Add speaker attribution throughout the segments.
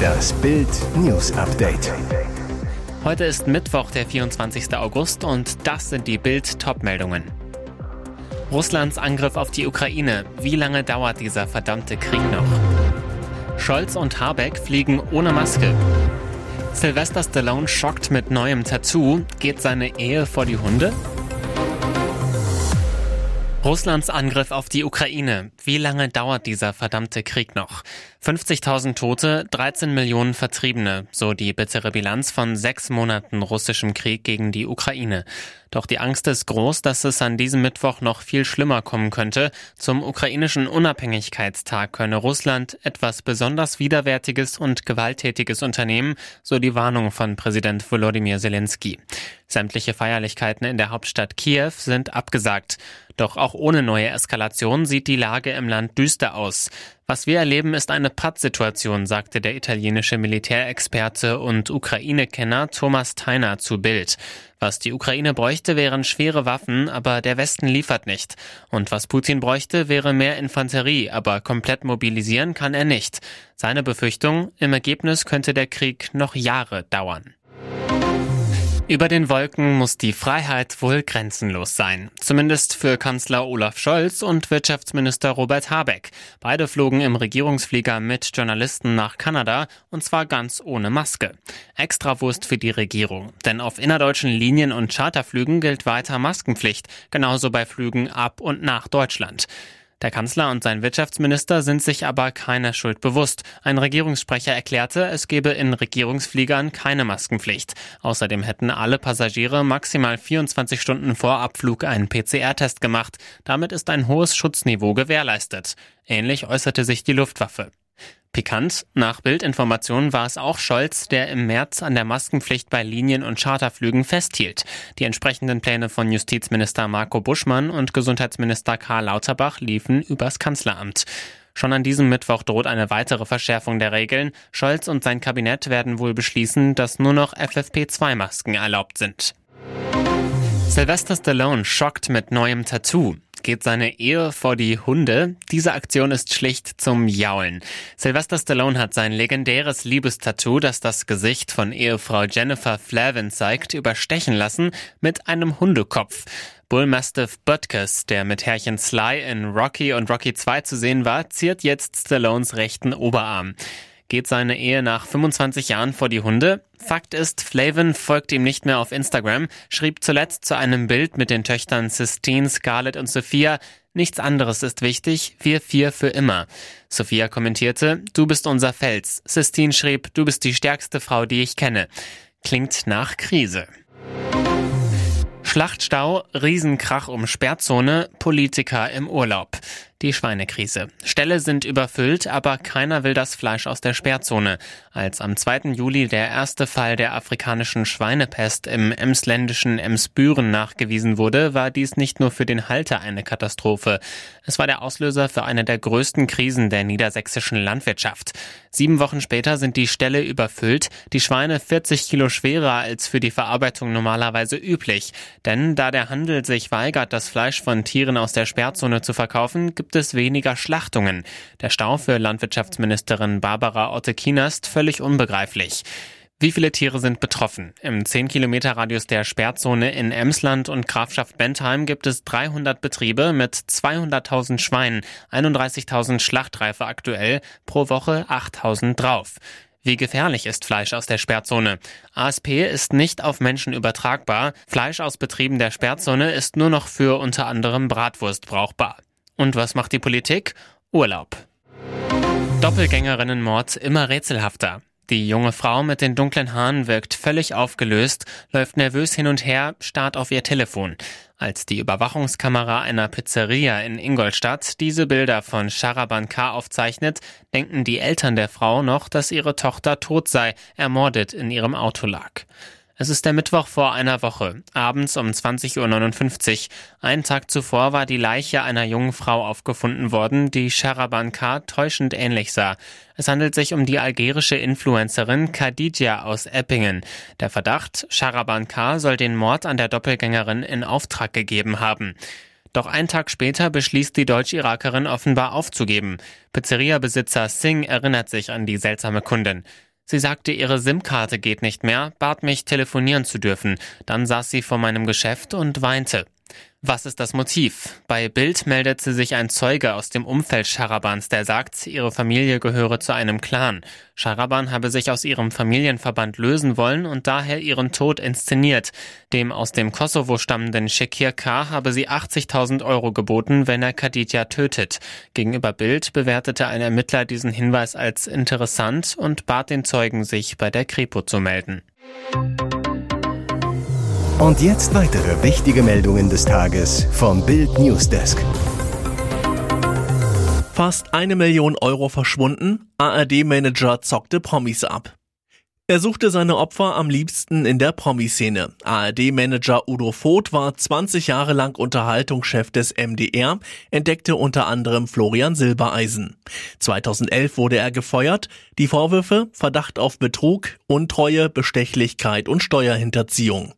Speaker 1: Das Bild News Update.
Speaker 2: Heute ist Mittwoch, der 24. August und das sind die Bild Topmeldungen. Russlands Angriff auf die Ukraine. Wie lange dauert dieser verdammte Krieg noch? Scholz und Habeck fliegen ohne Maske. Sylvester Stallone schockt mit neuem Tattoo. Geht seine Ehe vor die Hunde? Russlands Angriff auf die Ukraine. Wie lange dauert dieser verdammte Krieg noch? 50.000 Tote, 13 Millionen Vertriebene, so die bittere Bilanz von sechs Monaten russischem Krieg gegen die Ukraine. Doch die Angst ist groß, dass es an diesem Mittwoch noch viel schlimmer kommen könnte. Zum ukrainischen Unabhängigkeitstag könne Russland etwas besonders Widerwärtiges und Gewalttätiges unternehmen, so die Warnung von Präsident Volodymyr Zelensky. Sämtliche Feierlichkeiten in der Hauptstadt Kiew sind abgesagt. Doch auch ohne neue Eskalation sieht die Lage im Land düster aus. Was wir erleben, ist eine Pattsituation, sagte der italienische Militärexperte und Ukraine-Kenner Thomas Theiner zu Bild. Was die Ukraine bräuchte, wären schwere Waffen, aber der Westen liefert nicht. Und was Putin bräuchte, wäre mehr Infanterie, aber komplett mobilisieren kann er nicht. Seine Befürchtung, im Ergebnis könnte der Krieg noch Jahre dauern. Über den Wolken muss die Freiheit wohl grenzenlos sein. Zumindest für Kanzler Olaf Scholz und Wirtschaftsminister Robert Habeck. Beide flogen im Regierungsflieger mit Journalisten nach Kanada und zwar ganz ohne Maske. Extrawurst für die Regierung. Denn auf innerdeutschen Linien und Charterflügen gilt weiter Maskenpflicht. Genauso bei Flügen ab und nach Deutschland. Der Kanzler und sein Wirtschaftsminister sind sich aber keiner Schuld bewusst. Ein Regierungssprecher erklärte, es gebe in Regierungsfliegern keine Maskenpflicht. Außerdem hätten alle Passagiere maximal 24 Stunden vor Abflug einen PCR-Test gemacht. Damit ist ein hohes Schutzniveau gewährleistet. Ähnlich äußerte sich die Luftwaffe. Pikant, nach Bildinformationen war es auch Scholz, der im März an der Maskenpflicht bei Linien- und Charterflügen festhielt. Die entsprechenden Pläne von Justizminister Marco Buschmann und Gesundheitsminister Karl Lauterbach liefen übers Kanzleramt. Schon an diesem Mittwoch droht eine weitere Verschärfung der Regeln. Scholz und sein Kabinett werden wohl beschließen, dass nur noch FFP2-Masken erlaubt sind. Sylvester Stallone schockt mit neuem Tattoo geht seine Ehe vor die Hunde. Diese Aktion ist schlicht zum Jaulen. Sylvester Stallone hat sein legendäres Liebestattoo, das das Gesicht von Ehefrau Jennifer Flavin zeigt, überstechen lassen mit einem Hundekopf. Bullmastiff Butkus, der mit Herrchen Sly in Rocky und Rocky 2 zu sehen war, ziert jetzt Stallones rechten Oberarm. Geht seine Ehe nach 25 Jahren vor die Hunde? Fakt ist, Flavin folgt ihm nicht mehr auf Instagram, schrieb zuletzt zu einem Bild mit den Töchtern Sistine, Scarlett und Sophia, nichts anderes ist wichtig, wir vier für immer. Sophia kommentierte, du bist unser Fels. Sistine schrieb, du bist die stärkste Frau, die ich kenne. Klingt nach Krise. Schlachtstau, Riesenkrach um Sperrzone, Politiker im Urlaub. Die Schweinekrise. Ställe sind überfüllt, aber keiner will das Fleisch aus der Sperrzone. Als am 2. Juli der erste Fall der afrikanischen Schweinepest im emsländischen Emsbüren nachgewiesen wurde, war dies nicht nur für den Halter eine Katastrophe. Es war der Auslöser für eine der größten Krisen der niedersächsischen Landwirtschaft. Sieben Wochen später sind die Ställe überfüllt, die Schweine 40 Kilo schwerer als für die Verarbeitung normalerweise üblich. Denn da der Handel sich weigert, das Fleisch von Tieren aus der Sperrzone zu verkaufen, gibt es weniger Schlachtungen. Der Stau für Landwirtschaftsministerin Barbara Otte-Kina ist völlig unbegreiflich. Wie viele Tiere sind betroffen? Im 10 Kilometer Radius der Sperrzone in Emsland und Grafschaft Bentheim gibt es 300 Betriebe mit 200.000 Schweinen, 31.000 Schlachtreife aktuell, pro Woche 8.000 drauf. Wie gefährlich ist Fleisch aus der Sperrzone? ASP ist nicht auf Menschen übertragbar. Fleisch aus Betrieben der Sperrzone ist nur noch für unter anderem Bratwurst brauchbar. Und was macht die Politik? Urlaub. Doppelgängerinnenmord immer rätselhafter. Die junge Frau mit den dunklen Haaren wirkt völlig aufgelöst, läuft nervös hin und her, starrt auf ihr Telefon. Als die Überwachungskamera einer Pizzeria in Ingolstadt diese Bilder von Sharaban K. aufzeichnet, denken die Eltern der Frau noch, dass ihre Tochter tot sei, ermordet in ihrem Auto lag. Es ist der Mittwoch vor einer Woche, abends um 20.59 Uhr. Einen Tag zuvor war die Leiche einer jungen Frau aufgefunden worden, die Sharaban K. täuschend ähnlich sah. Es handelt sich um die algerische Influencerin Khadija aus Eppingen. Der Verdacht, Sharaban K. soll den Mord an der Doppelgängerin in Auftrag gegeben haben. Doch einen Tag später beschließt die Deutsch-Irakerin offenbar aufzugeben. Pizzeria-Besitzer Singh erinnert sich an die seltsame Kundin. Sie sagte, ihre SIM-Karte geht nicht mehr, bat mich, telefonieren zu dürfen. Dann saß sie vor meinem Geschäft und weinte. Was ist das Motiv? Bei Bild meldete sich ein Zeuge aus dem Umfeld Scharabans, der sagt, ihre Familie gehöre zu einem Clan. Scharaban habe sich aus ihrem Familienverband lösen wollen und daher ihren Tod inszeniert. Dem aus dem Kosovo stammenden Shekir K. habe sie 80.000 Euro geboten, wenn er Khadija tötet. Gegenüber Bild bewertete ein Ermittler diesen Hinweis als interessant und bat den Zeugen, sich bei der Kripo zu melden.
Speaker 1: Und jetzt weitere wichtige Meldungen des Tages vom Bild Newsdesk.
Speaker 3: Fast eine Million Euro verschwunden, ARD-Manager zockte Promis ab. Er suchte seine Opfer am liebsten in der Promiszene. ARD-Manager Udo Voth war 20 Jahre lang Unterhaltungschef des MDR, entdeckte unter anderem Florian Silbereisen. 2011 wurde er gefeuert. Die Vorwürfe Verdacht auf Betrug, Untreue, Bestechlichkeit und Steuerhinterziehung.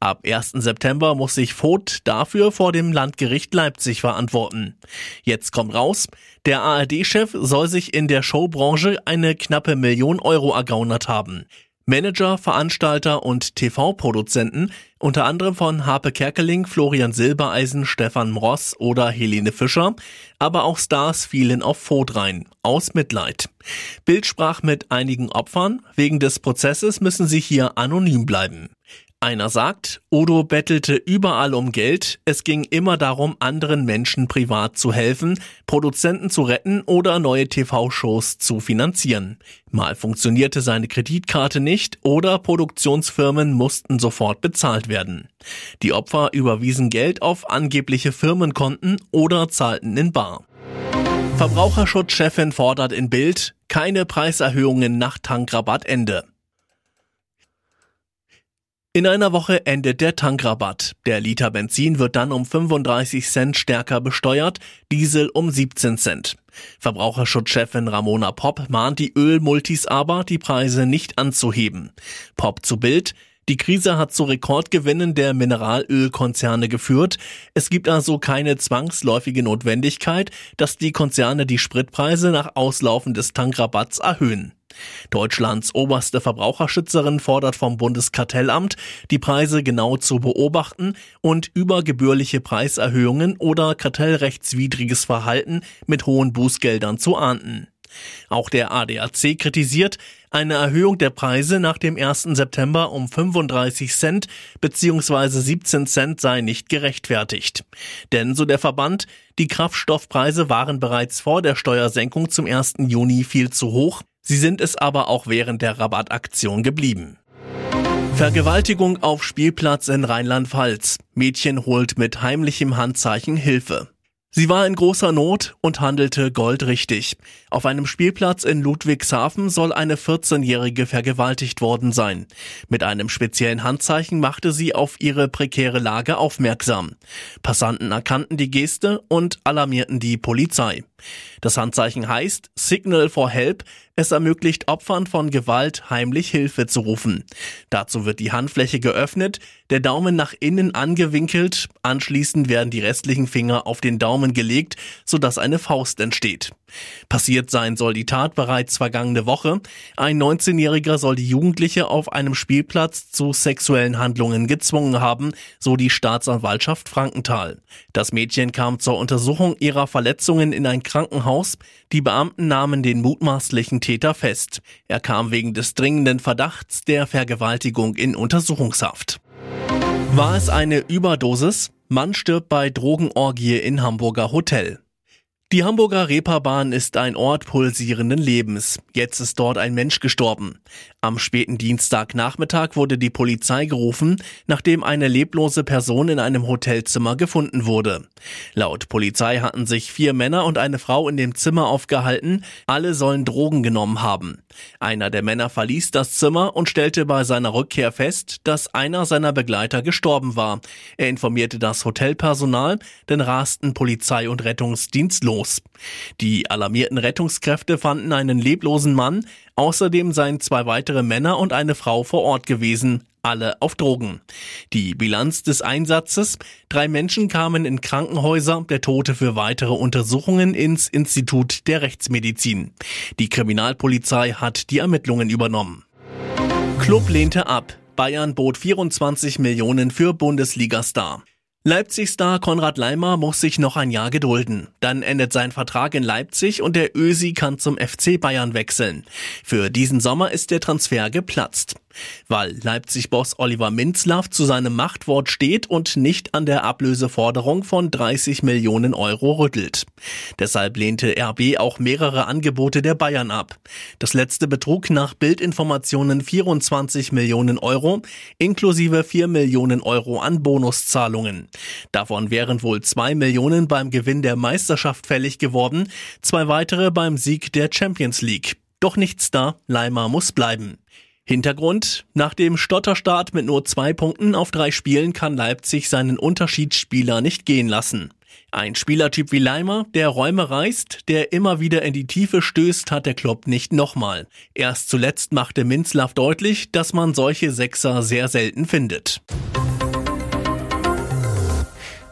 Speaker 3: Ab 1. September muss sich Voth dafür vor dem Landgericht Leipzig verantworten. Jetzt kommt raus, der ARD-Chef soll sich in der Showbranche eine knappe Million Euro ergaunert haben. Manager, Veranstalter und TV-Produzenten, unter anderem von Harpe Kerkeling, Florian Silbereisen, Stefan Ross oder Helene Fischer, aber auch Stars fielen auf Voth rein, aus Mitleid. Bild sprach mit einigen Opfern, wegen des Prozesses müssen sie hier anonym bleiben. Einer sagt, Odo bettelte überall um Geld, es ging immer darum, anderen Menschen privat zu helfen, Produzenten zu retten oder neue TV-Shows zu finanzieren. Mal funktionierte seine Kreditkarte nicht oder Produktionsfirmen mussten sofort bezahlt werden. Die Opfer überwiesen Geld auf angebliche Firmenkonten oder zahlten in Bar. Verbraucherschutzchefin fordert in Bild keine Preiserhöhungen nach Tankrabattende. In einer Woche endet der Tankrabatt. Der Liter Benzin wird dann um 35 Cent stärker besteuert, Diesel um 17 Cent. Verbraucherschutzchefin Ramona Popp mahnt die Ölmultis aber, die Preise nicht anzuheben. Popp zu Bild. Die Krise hat zu Rekordgewinnen der Mineralölkonzerne geführt. Es gibt also keine zwangsläufige Notwendigkeit, dass die Konzerne die Spritpreise nach Auslaufen des Tankrabatts erhöhen. Deutschlands oberste Verbraucherschützerin fordert vom Bundeskartellamt, die Preise genau zu beobachten und übergebührliche Preiserhöhungen oder kartellrechtswidriges Verhalten mit hohen Bußgeldern zu ahnden. Auch der ADAC kritisiert, eine Erhöhung der Preise nach dem 1. September um 35 Cent bzw. 17 Cent sei nicht gerechtfertigt. Denn, so der Verband, die Kraftstoffpreise waren bereits vor der Steuersenkung zum 1. Juni viel zu hoch, Sie sind es aber auch während der Rabattaktion geblieben. Vergewaltigung auf Spielplatz in Rheinland-Pfalz. Mädchen holt mit heimlichem Handzeichen Hilfe. Sie war in großer Not und handelte goldrichtig. Auf einem Spielplatz in Ludwigshafen soll eine 14-Jährige vergewaltigt worden sein. Mit einem speziellen Handzeichen machte sie auf ihre prekäre Lage aufmerksam. Passanten erkannten die Geste und alarmierten die Polizei. Das Handzeichen heißt Signal for Help. Es ermöglicht Opfern von Gewalt heimlich Hilfe zu rufen. Dazu wird die Handfläche geöffnet, der Daumen nach innen angewinkelt, anschließend werden die restlichen Finger auf den Daumen gelegt, sodass eine Faust entsteht. Passiert sein soll die Tat bereits vergangene Woche. Ein 19-Jähriger soll die Jugendliche auf einem Spielplatz zu sexuellen Handlungen gezwungen haben, so die Staatsanwaltschaft Frankenthal. Das Mädchen kam zur Untersuchung ihrer Verletzungen in ein Krankenhaus. Die Beamten nahmen den mutmaßlichen Täter fest. Er kam wegen des dringenden Verdachts der Vergewaltigung in Untersuchungshaft. War es eine Überdosis? Mann stirbt bei Drogenorgie in Hamburger Hotel. Die Hamburger Reeperbahn ist ein Ort pulsierenden Lebens. Jetzt ist dort ein Mensch gestorben. Am späten Dienstagnachmittag wurde die Polizei gerufen, nachdem eine leblose Person in einem Hotelzimmer gefunden wurde. Laut Polizei hatten sich vier Männer und eine Frau in dem Zimmer aufgehalten. Alle sollen Drogen genommen haben. Einer der Männer verließ das Zimmer und stellte bei seiner Rückkehr fest, dass einer seiner Begleiter gestorben war. Er informierte das Hotelpersonal, denn rasten Polizei und Rettungsdienst los. Bonus. Die alarmierten Rettungskräfte fanden einen leblosen Mann, außerdem seien zwei weitere Männer und eine Frau vor Ort gewesen, alle auf Drogen. Die Bilanz des Einsatzes, drei Menschen kamen in Krankenhäuser, der Tote für weitere Untersuchungen ins Institut der Rechtsmedizin. Die Kriminalpolizei hat die Ermittlungen übernommen. Club lehnte ab. Bayern bot 24 Millionen für Bundesliga-Star. Leipzig-Star Konrad Leimer muss sich noch ein Jahr gedulden. Dann endet sein Vertrag in Leipzig und der Ösi kann zum FC Bayern wechseln. Für diesen Sommer ist der Transfer geplatzt. Weil Leipzig-Boss Oliver Minzlaff zu seinem Machtwort steht und nicht an der Ablöseforderung von 30 Millionen Euro rüttelt. Deshalb lehnte RB auch mehrere Angebote der Bayern ab. Das letzte betrug nach Bildinformationen 24 Millionen Euro, inklusive 4 Millionen Euro an Bonuszahlungen. Davon wären wohl zwei Millionen beim Gewinn der Meisterschaft fällig geworden, zwei weitere beim Sieg der Champions League. Doch nichts da, Leimer muss bleiben. Hintergrund, nach dem Stotterstart mit nur zwei Punkten auf drei Spielen kann Leipzig seinen Unterschiedsspieler nicht gehen lassen. Ein Spielertyp wie Leimer, der Räume reißt, der immer wieder in die Tiefe stößt, hat der Club nicht nochmal. Erst zuletzt machte Minzlaff deutlich, dass man solche Sechser sehr selten findet.